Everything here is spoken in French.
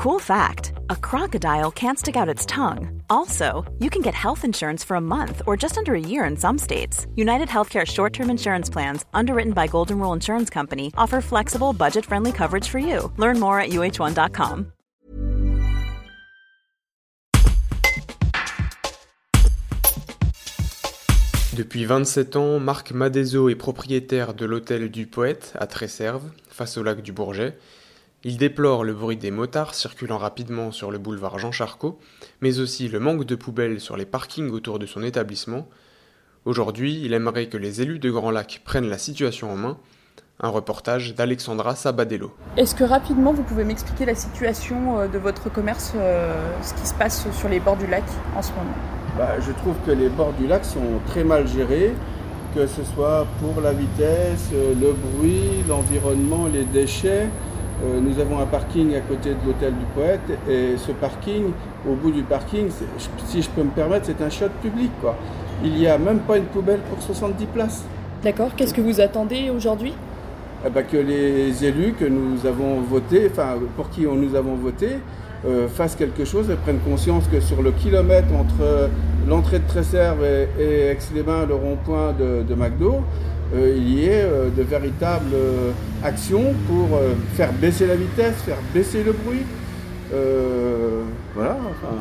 Cool fact a crocodile can't stick out its tongue. Also, you can get health insurance for a month or just under a year in some states. United Healthcare short term insurance plans, underwritten by Golden Rule Insurance Company, offer flexible, budget friendly coverage for you. Learn more at uh1.com. Depuis 27 ans, Marc Madezo est propriétaire de l'hôtel du Poète à Tresserve, face au lac du Bourget. Il déplore le bruit des motards circulant rapidement sur le boulevard Jean Charcot, mais aussi le manque de poubelles sur les parkings autour de son établissement. Aujourd'hui, il aimerait que les élus de Grand Lac prennent la situation en main. Un reportage d'Alexandra Sabadello. Est-ce que rapidement vous pouvez m'expliquer la situation euh, de votre commerce, euh, ce qui se passe sur les bords du lac en ce moment? Bah, Je trouve que les bords du lac sont très mal gérés, que ce soit pour la vitesse, euh, le bruit, l'environnement, les déchets. Euh, nous avons un parking à côté de l'hôtel du poète et ce parking, au bout du parking, si je peux me permettre, c'est un shot public. Quoi. Il n'y a même pas une poubelle pour 70 places. D'accord, qu'est-ce que vous attendez aujourd'hui? Eh ben, Que les élus que nous avons votés, enfin pour qui nous avons voté, euh, fassent quelque chose et prennent conscience que sur le kilomètre entre l'entrée de Tresserve et, Aix-les-Bains, le rond-point de, McDo, euh, il y ait euh, de véritables euh, actions pour faire baisser la vitesse, faire baisser le bruit. voilà. Enfin,